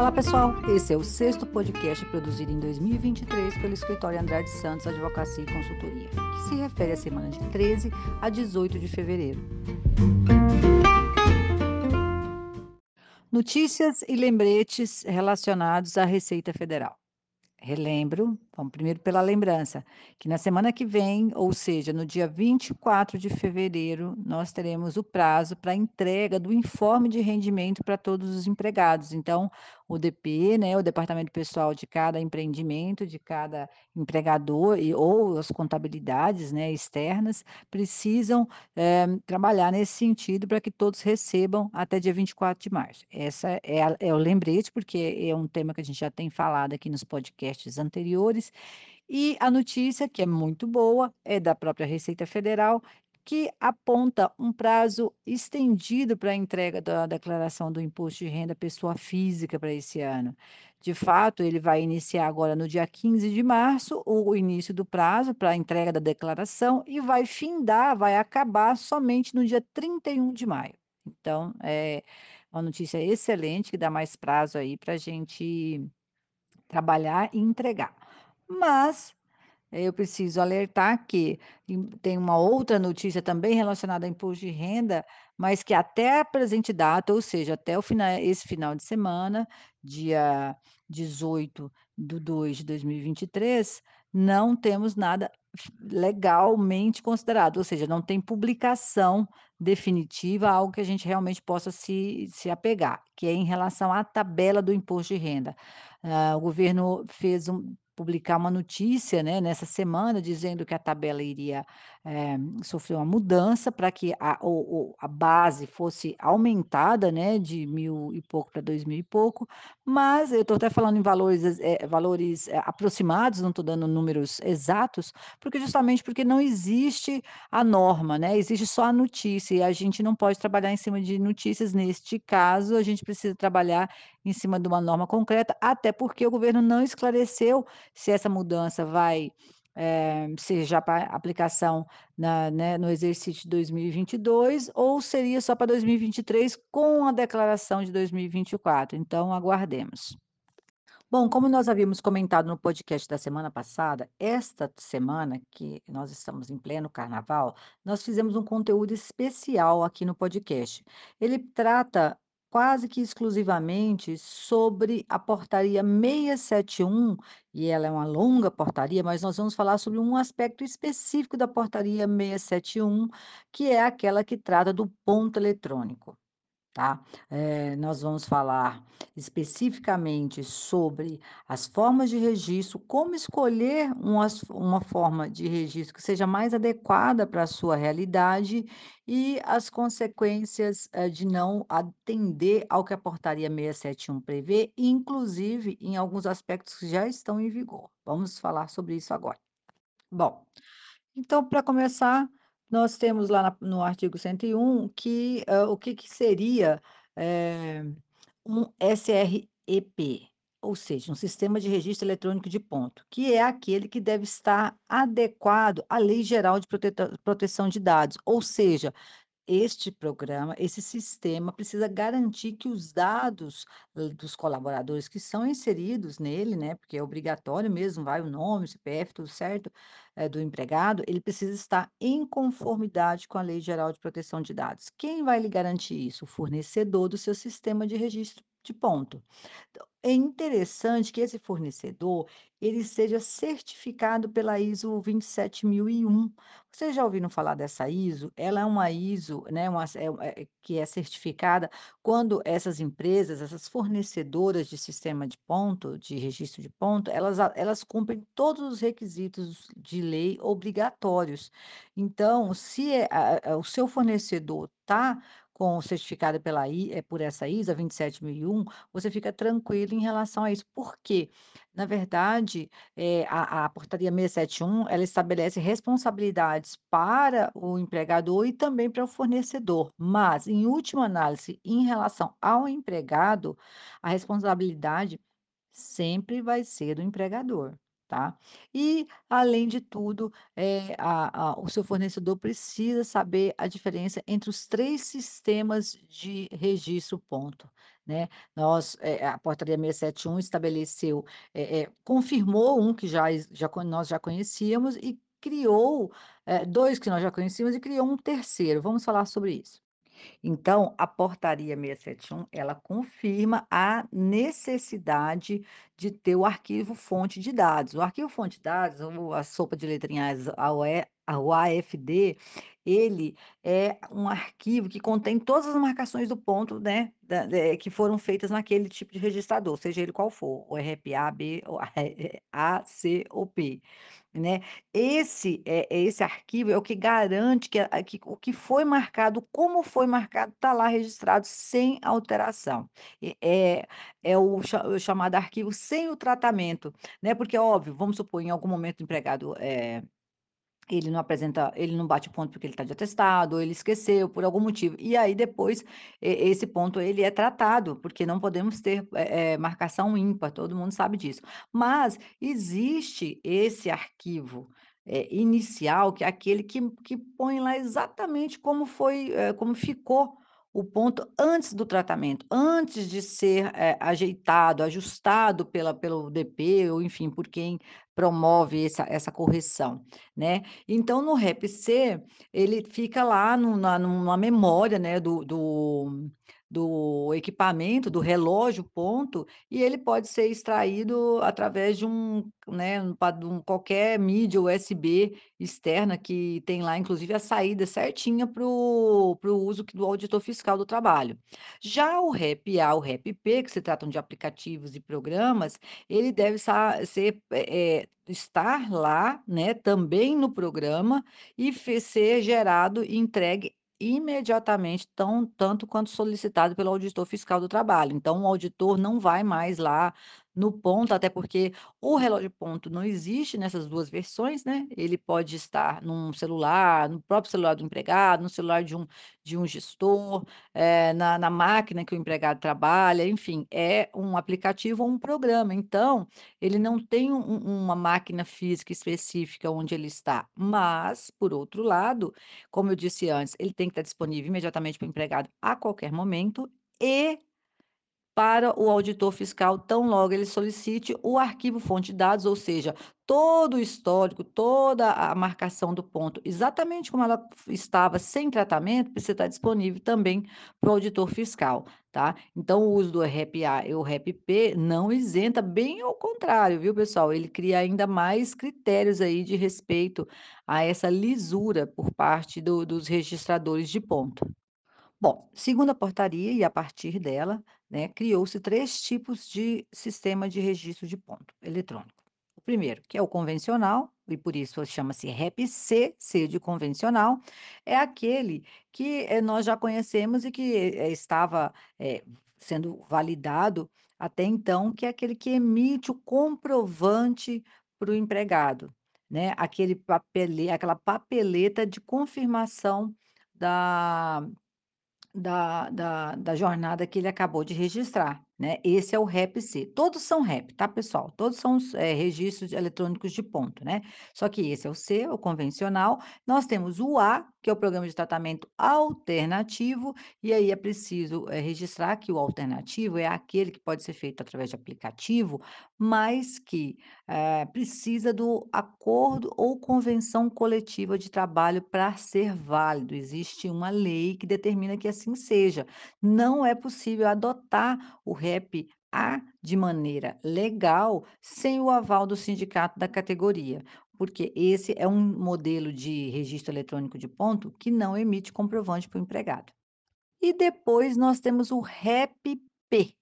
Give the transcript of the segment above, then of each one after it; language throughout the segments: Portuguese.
Olá pessoal, esse é o sexto podcast produzido em 2023 pelo escritório Andrade Santos Advocacia e Consultoria, que se refere à semana de 13 a 18 de fevereiro. Notícias e lembretes relacionados à Receita Federal. Relembro, vamos primeiro pela lembrança, que na semana que vem, ou seja, no dia 24 de fevereiro, nós teremos o prazo para entrega do informe de rendimento para todos os empregados. Então, o DP, né, o departamento pessoal de cada empreendimento, de cada empregador e ou as contabilidades, né, externas, precisam eh, trabalhar nesse sentido para que todos recebam até dia 24 de março. Essa é, a, é o lembrete, porque é um tema que a gente já tem falado aqui nos podcasts anteriores. E a notícia, que é muito boa, é da própria Receita Federal, que aponta um prazo estendido para a entrega da declaração do imposto de renda pessoa física para esse ano. De fato, ele vai iniciar agora no dia 15 de março, o início do prazo para a entrega da declaração, e vai findar, vai acabar somente no dia 31 de maio. Então, é uma notícia excelente que dá mais prazo aí para a gente trabalhar e entregar. Mas eu preciso alertar que tem uma outra notícia também relacionada ao imposto de renda, mas que até a presente data, ou seja, até o final esse final de semana, dia 18 de 2 de 2023, não temos nada legalmente considerado, ou seja, não tem publicação definitiva, algo que a gente realmente possa se se apegar, que é em relação à tabela do imposto de renda. Ah, o governo fez um publicar uma notícia, né, nessa semana, dizendo que a tabela iria, eh, sofrer uma mudança para que a o a base fosse aumentada, né, de 1.000 e pouco para 2.000 e pouco, mas eu estou até falando em valores, eh, valores eh, aproximados, não estou dando números exatos, porque justamente porque não existe a norma, né, existe só a notícia e a gente não pode trabalhar em cima de notícias, neste caso, a gente precisa trabalhar em cima de uma norma concreta, até porque o governo não esclareceu se essa mudança vai, ser já para aplicação na né, no exercício de 2022 ou seria só para 2023 com a declaração de 2024, então aguardemos. Bom, como nós havíamos comentado no podcast da semana passada, esta semana que nós estamos em pleno carnaval, nós fizemos um conteúdo especial aqui no podcast. Ele trata quase que exclusivamente sobre a portaria 671, e ela é uma longa portaria, mas nós vamos falar sobre um aspecto específico da portaria 671, que é aquela que trata do ponto eletrônico. Tá? Eh, nós vamos falar especificamente sobre as formas de registro, como escolher umas uma forma de registro que seja mais adequada para a sua realidade e as consequências, eh, de não atender ao que a portaria 671 prevê, inclusive em alguns aspectos que já estão em vigor. Vamos falar sobre isso agora. Bom, então para começar nós temos lá no artigo 101 que, hã, o que que seria, eh, um SREP, ou seja, um sistema de registro eletrônico de ponto, que é aquele que deve estar adequado à Lei Geral de Proteção de Dados, ou seja, este programa, esse sistema precisa garantir que os dados hã, dos colaboradores que são inseridos nele, né, porque é obrigatório mesmo, vai o nome, o CPF, tudo certo, eh, do empregado, ele precisa estar em conformidade com a Lei Geral de Proteção de Dados. Quem vai lhe garantir isso? O fornecedor do seu sistema de registro de ponto. Então, é interessante que esse fornecedor, ele seja certificado pela ISO 27001. Vocês já ouviram falar dessa ISO? Ela é uma ISO, né, uma é é que é certificada quando essas empresas, essas fornecedoras de sistema de ponto, de registro de ponto, elas elas cumprem todos os requisitos de lei obrigatórios. Então, se é o seu fornecedor tá com o certificado pela eh, por essa ISO 27001, você fica tranquilo em relação a isso. Por quê? Na verdade, eh, a a portaria 671, ela estabelece responsabilidades para o empregador e também para o fornecedor, mas, em última análise, em relação ao empregado, a responsabilidade sempre vai ser do empregador, tá? E, além de tudo, eh, a a o seu fornecedor precisa saber a diferença entre os 3 sistemas de registro ponto, né. Nós, eh, a portaria 671 estabeleceu, eh, confirmou um que já já nós já conhecíamos e criou, 2 que nós já conhecíamos e criou um terceiro, vamos falar sobre isso. Então, a portaria 671, ela confirma a necessidade de ter o arquivo fonte de dados. O arquivo fonte de dados, ou a sopa de letrinhas, a UE a o AFD, ele é um arquivo que contém todas as marcações do ponto, né, da eh, que foram feitas naquele tipo de registrador, seja ele qual for, o RPA, B, ou A, C ou P. Né, esse é é esse arquivo é o que garante que que o que foi marcado, como foi marcado, está lá registrado sem alteração. É é o cha o chamado arquivo sem o tratamento, né, porque é óbvio, vamos supor, em algum momento o empregado, eh ele não apresenta ele não bate o ponto porque ele está de atestado, ou ele esqueceu por algum motivo. E aí depois, esse ponto ele é tratado, porque não podemos ter, eh, marcação ímpar, todo mundo sabe disso. Mas existe esse arquivo, eh, inicial, que é aquele que que põe lá exatamente como foi, eh, como ficou o ponto antes do tratamento, antes de ser, eh, ajeitado, ajustado pela pelo DP ou enfim, por quem promove essa essa correção, né. Então no REP-C, ele fica lá no na numa memória, né, do do do equipamento, do relógio ponto, e ele pode ser extraído através de um, né, um qualquer mídia USB externa que tem lá inclusive a saída certinha para o uso do auditor fiscal do trabalho. Já o REP-A, o REP-P, que se tratam de aplicativos e programas, ele deve ser, eh, estar lá, né, também no programa e ser gerado e entregue imediatamente, tão tanto quanto solicitado pelo auditor fiscal do trabalho. Então o auditor não vai mais lá no ponto, até porque o relógio ponto não existe nessas 2 versões, né, ele pode estar num celular, no próprio celular do empregado, no celular de um de um gestor, eh, na na máquina que o empregado trabalha, enfim, é um aplicativo ou um programa. Então, ele não tem um uma máquina física específica onde ele está, mas, por outro lado, como eu disse antes, ele tem que estar disponível imediatamente para o empregado a qualquer momento e para o auditor fiscal, tão logo ele solicite o arquivo fonte de dados, ou seja, todo o histórico, toda a marcação do ponto, exatamente como ela estava sem tratamento, precisa estar disponível também para o auditor fiscal, tá. Então o uso do REP-A e o REP-P não isenta, bem ao contrário, viu pessoal, ele cria ainda mais critérios aí de respeito a essa lisura por parte do dos registradores de ponto. Bom, segundo a portaria e a partir dela, né, criou-se 3 tipos de sistema de registro de ponto eletrônico. O primeiro, que é o convencional, e por isso chama-se REP-C, C de convencional, é aquele que, eh, nós já conhecemos e que, eh, estava, eh, sendo validado até então, que é aquele que emite o comprovante para o empregado, né, aquele papele aquela papeleta de confirmação da da da da jornada que ele acabou de registrar, né, esse é o REP-C. Todos são REP, tá pessoal, todos são eh, registros eletrônicos de ponto, né. Só que esse é o C, o convencional, nós temos o A, que é o programa de tratamento alternativo, e aí é preciso, eh, registrar que o alternativo é aquele que pode ser feito através de aplicativo, mas que, eh, precisa do acordo ou convenção coletiva de trabalho para ser válido, existe uma lei que determina que assim seja. Não é possível adotar o REP-A de maneira legal, sem o aval do sindicato da categoria, porque esse é um modelo de registro eletrônico de ponto que não emite comprovante para o empregado. E depois nós temos o REP-P,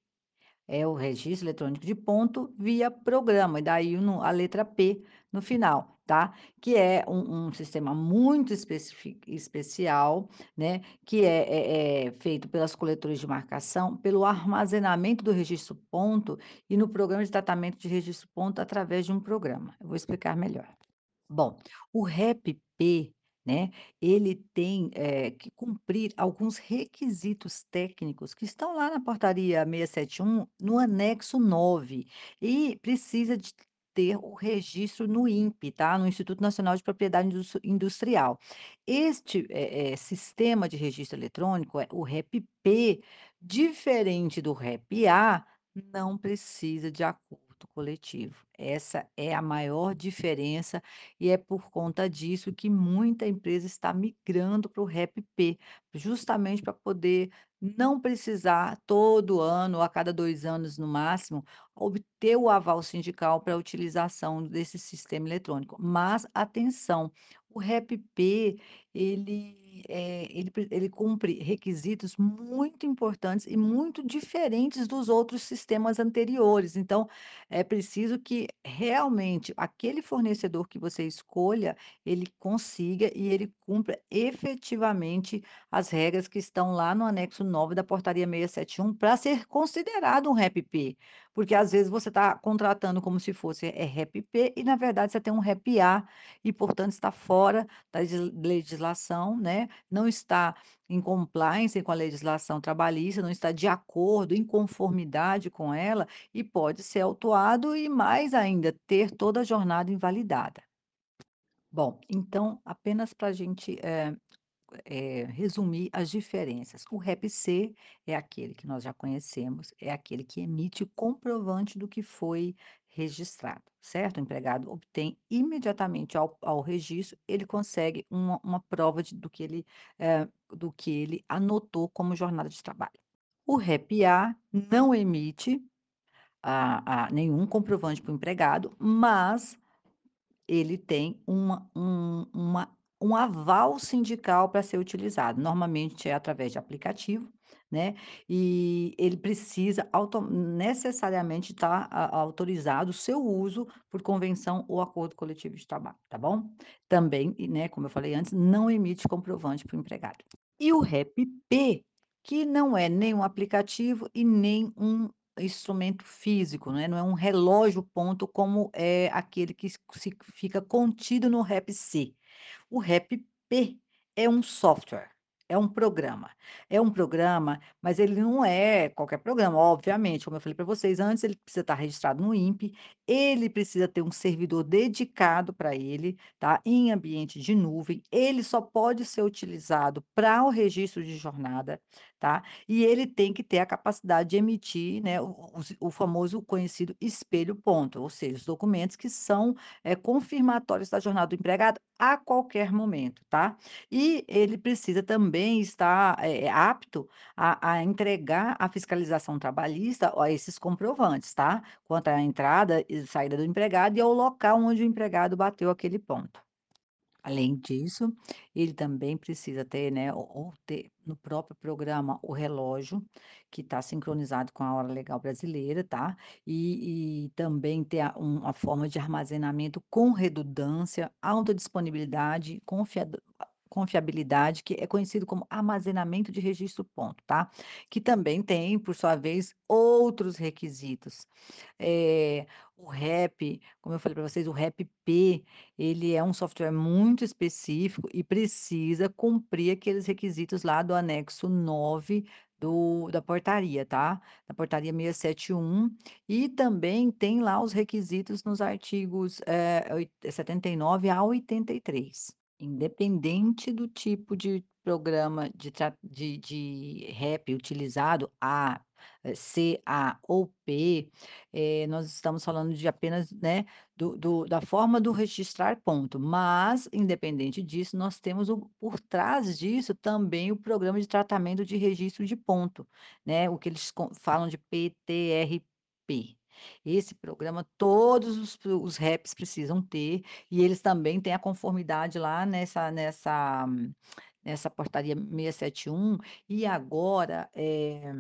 é o registro eletrônico de ponto via programa, e daí a letra P no final, tá. Que é um um sistema muito especial, né, que é é é feito pelas coletoras de marcação, pelo armazenamento do registro ponto e no programa de tratamento de registro ponto através de um programa. Eu vou explicar melhor. Bom, o REP-P, né, ele tem, eh, que cumprir alguns requisitos técnicos que estão lá na portaria 671, no anexo 9, e precisa de ter o registro no INPE, tá, no Instituto Nacional de Propriedade Indus Industrial. Este, eh eh, sistema de registro eletrônico, eh, o REP-P, diferente do REP-A, não precisa de acordo coletivo. Essa é a maior diferença e é por conta disso que muita empresa está migrando para o REP-P, justamente para poder não precisar todo ano a cada 2 anos no máximo, obter o aval sindical para a utilização desse sistema eletrônico. Mas atenção, o REP-P ele, eh, ele ele cumpre requisitos muito importantes e muito diferentes dos outros sistemas anteriores, então é preciso que realmente aquele fornecedor que você escolha, ele consiga e ele cumpra efetivamente as regras que estão lá no anexo 9 da portaria 671 para ser considerado um REP-P, porque às vezes você está contratando como se fosse, eh, REP-P e na verdade você tem um REP-A e portanto está fora da legis legislação, né, não está em compliance com a legislação trabalhista, não está de acordo, em conformidade com ela e pode ser autuado e mais ainda, ter toda a jornada invalidada. Bom, então apenas para gente, eh eh, resumir as diferenças. O REP-C é aquele que nós já conhecemos, é aquele que emite comprovante do que foi registrado, certo? O empregado obtém imediatamente ao ao registro, ele consegue uma uma prova de do que ele, eh, do que ele anotou como jornada de trabalho. O REP-A não emite a a nenhum comprovante para o empregado, mas ele tem uma um uma um aval sindical para ser utilizado, normalmente é através de aplicativo, né, e ele precisa necessariamente estar a autorizado o seu uso por convenção ou acordo coletivo de trabalho, tá bom? Também, né, como eu falei antes, não emite comprovante para o empregado. E o REP-P, que não é nem um aplicativo e nem um instrumento físico, né, não é um relógio ponto como é aquele que fica contido no REP-C. O REP-P é um software, é um programa. É um programa, mas ele não é qualquer programa, obviamente, como eu falei para vocês antes, ele precisa estar registrado no INPE, ele precisa ter um servidor dedicado para ele, tá, em ambiente de nuvem, ele só pode ser utilizado para o registro de jornada, tá, e ele tem que ter a capacidade de emitir, né, o o os o famoso conhecido espelho ponto, ou seja, os documentos que são, eh, confirmatórios da jornada do empregado a qualquer momento, tá. E ele precisa também estar, eh, apto a a entregar a fiscalização trabalhista a esses comprovantes, tá, quanto à entrada e saída do empregado e ao local onde o empregado bateu aquele ponto. Além disso, ele também precisa ter, né, ou ter no próprio programa o relógio, que está sincronizado com a hora legal brasileira, tá, e e também ter um uma forma de armazenamento com redundância, alta disponibilidade, confiado confiabilidade, que é conhecido como armazenamento de registro ponto, tá, que também tem, por sua vez, outros requisitos. Eh, o REP, como eu falei para vocês, o REP-P, ele é um software muito específico e precisa cumprir aqueles requisitos lá do anexo 9 do da portaria, tá, da portaria 671, e também tem lá os requisitos nos artigos, eh, oit 79 a 83. Independente do tipo de programa de tra de de REP utilizado, A, C, A ou P, eh, nós estamos falando de apenas, né, do do da forma do registrar ponto, mas independente disso, nós temos o por trás disso também o programa de tratamento de registro de ponto, né, o que eles falam de PTR-P. Esse programa todos os os REPs precisam ter, e eles também têm a conformidade lá nessa nessa nessa portaria 671, e agora, eh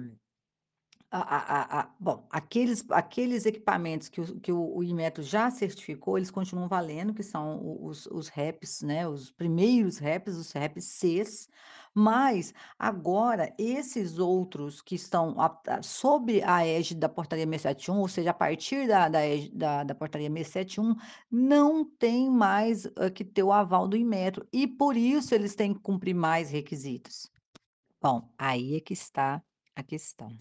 a a bom, aqueles aqueles equipamentos que o que o o Inmetro já certificou, eles continuam valendo, que são os os REPs, né, os primeiros REPs, os REP-Cs, mas agora esses outros que estão a a sob a égide da portaria 671, ou seja, a partir da da da da portaria 671, não tem mais, hã, que ter o aval do Inmetro, e por isso eles têm que cumprir mais requisitos. Bom, aí é que está a questão.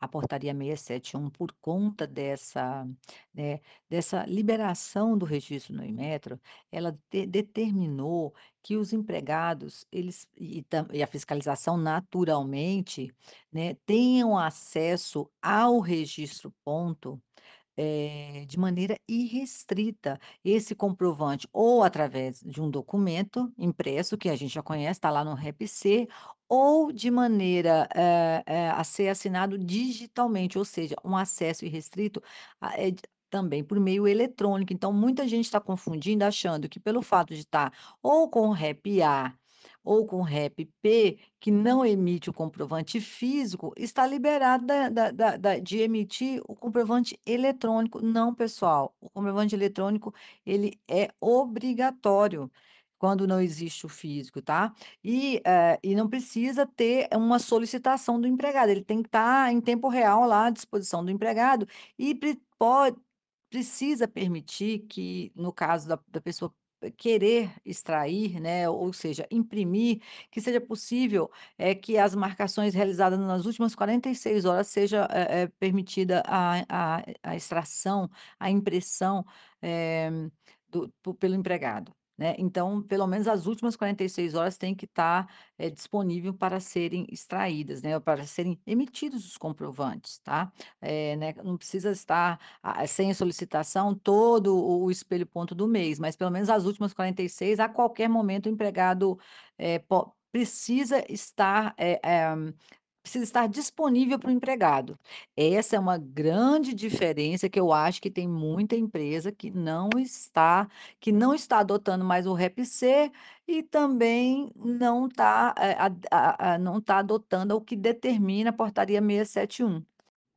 A portaria 671, por conta dessa, né, dessa liberação do registro no Inmetro, ela de determinou que os empregados, eles e e a fiscalização naturalmente, né, tenham acesso ao registro ponto eh, de maneira irrestrita. Esse comprovante ou através de um documento impresso, que a gente já conhece, está lá no REPC, ou de maneira, eh eh, a ser assinado digitalmente, ou seja, um acesso irrestrito a eh, de também por meio eletrônico. Então muita gente está confundindo, achando que pelo fato de estar ou com o REP-A ou com o REP-P, que não emite o comprovante físico, está liberado da da da de emitir o comprovante eletrônico. Não, pessoal, o comprovante eletrônico, ele é obrigatório quando não existe o físico, tá. E, eh, e não precisa ter uma solicitação do empregado, ele tem que estar em tempo real lá à disposição do empregado e pre pode precisa permitir que, no caso da da pessoa querer extrair, né, ou seja, imprimir, que seja possível, eh, que as marcações realizadas nas últimas 46 horas seja, eh, permitida a a a extração, a impressão, eh, do pelo empregado, né. Então, pelo menos as últimas 46 horas tem que estar, eh, disponível para serem extraídas, né, para serem emitidos os comprovantes, tá. Eh, né, não precisa estar a sem solicitação todo o espelho ponto do mês, mas pelo menos as últimas 46, a qualquer momento o empregado, po precisa estar, eh eh, precisa estar disponível para o empregado. Essa é uma grande diferença que eu acho que tem muita empresa que não está que não está adotando mais o REP-C e também não está, eh, não está adotando o que determina a portaria 671.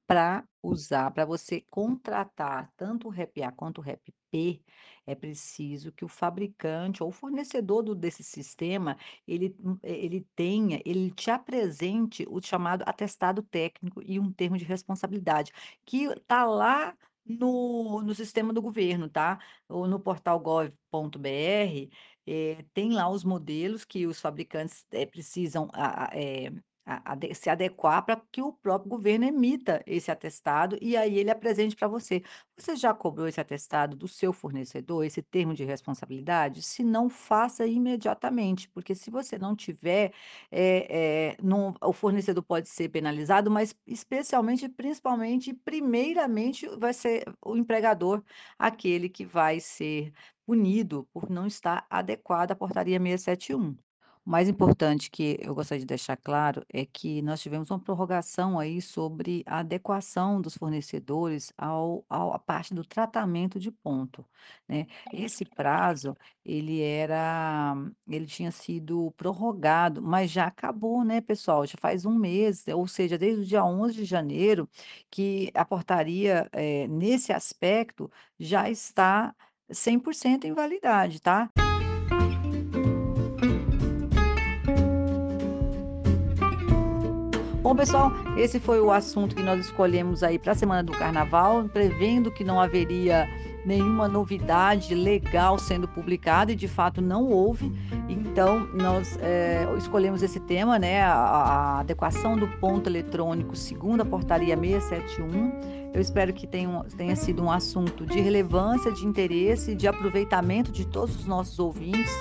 Pra usar pra você contratar tanto o REP-A quanto o REP-P, é preciso que o fabricante ou fornecedor do desse sistema, ele hum, eh, ele tenha ele te apresente o chamado atestado técnico e um termo de responsabilidade, que está lá no no sistema do governo, tá. Ou no portal gov.br, eh, tem lá os modelos que os fabricantes, eh, precisam a a eh, se adequar pra que o próprio governo emita esse atestado, e aí ele apresente pra você. Você já cobrou esse atestado do seu fornecedor, esse termo de responsabilidade? Se não, faça imediatamente, porque se você não tiver, eh eh, não o fornecedor pode ser penalizado, mas especialmente, principalmente primeiramente vai ser o empregador, aquele que vai ser punido por não estar adequado à portaria 671. O mais importante que eu gostaria de deixar claro é que nós tivemos uma prorrogação aí sobre a adequação dos fornecedores ao ao à parte do tratamento de ponto, né. Esse prazo, ele era ele tinha sido prorrogado, mas já acabou, né, pessoal, já faz 1 mês, ou seja, desde o dia 11 de janeiro que a portaria, eh, nesse aspecto, já está 100% em validade, tá. Bom, pessoal, esse foi o assunto que nós escolhemos aí pra semana do carnaval, prevendo que não haveria nenhuma novidade legal sendo publicada e de fato não houve. Então nós, eh, escolhemos esse tema, né, a adequação do ponto eletrônico segundo a portaria 671. Eu espero que tenham tenha sido um assunto de relevância, de interesse, de aproveitamento de todos os nossos ouvintes,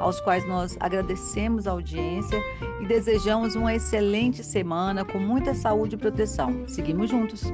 aos quais nós agradecemos a audiência e desejamos uma excelente semana com muita saúde e proteção. Seguimos juntos.